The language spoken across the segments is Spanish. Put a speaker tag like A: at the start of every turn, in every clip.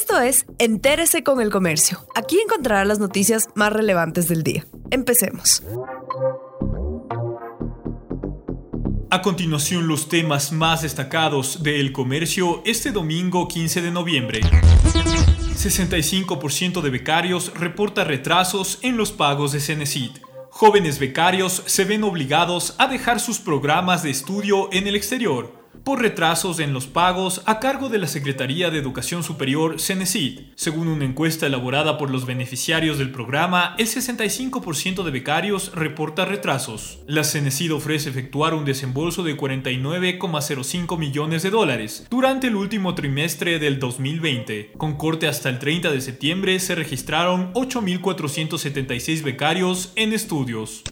A: Esto es Entérese con el Comercio. Aquí encontrará las noticias más relevantes del día. Empecemos.
B: A continuación los temas más destacados del comercio este domingo 15 de noviembre. 65% de becarios reporta retrasos en los pagos de Cenecit. Jóvenes becarios se ven obligados a dejar sus programas de estudio en el exterior por retrasos en los pagos a cargo de la Secretaría de Educación Superior CENESID. Según una encuesta elaborada por los beneficiarios del programa, el 65% de becarios reporta retrasos. La CENESID ofrece efectuar un desembolso de 49,05 millones de dólares durante el último trimestre del 2020. Con corte hasta el 30 de septiembre se registraron 8.476 becarios en estudios.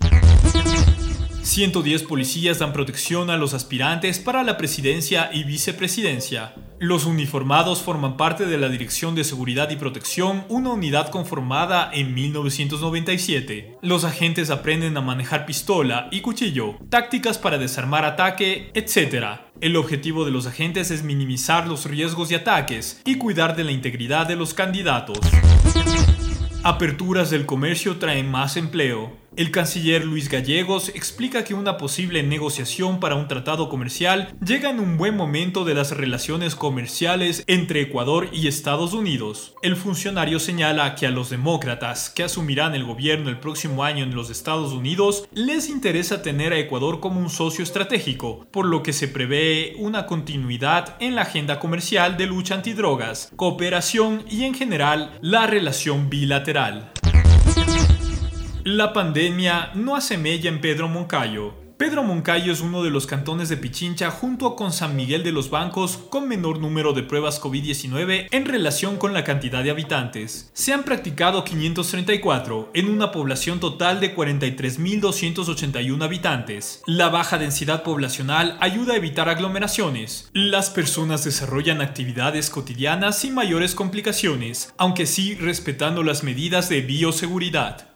B: 110 policías dan protección a los aspirantes para la presidencia y vicepresidencia. Los uniformados forman parte de la Dirección de Seguridad y Protección, una unidad conformada en 1997. Los agentes aprenden a manejar pistola y cuchillo, tácticas para desarmar ataque, etc. El objetivo de los agentes es minimizar los riesgos de ataques y cuidar de la integridad de los candidatos. Aperturas del comercio traen más empleo. El canciller Luis Gallegos explica que una posible negociación para un tratado comercial llega en un buen momento de las relaciones comerciales entre Ecuador y Estados Unidos. El funcionario señala que a los demócratas que asumirán el gobierno el próximo año en los Estados Unidos les interesa tener a Ecuador como un socio estratégico, por lo que se prevé una continuidad en la agenda comercial de lucha antidrogas, cooperación y en general la relación bilateral. La pandemia no asemella en Pedro Moncayo. Pedro Moncayo es uno de los cantones de Pichincha junto con San Miguel de los Bancos con menor número de pruebas COVID-19 en relación con la cantidad de habitantes. Se han practicado 534 en una población total de 43.281 habitantes. La baja densidad poblacional ayuda a evitar aglomeraciones. Las personas desarrollan actividades cotidianas sin mayores complicaciones, aunque sí respetando las medidas de bioseguridad.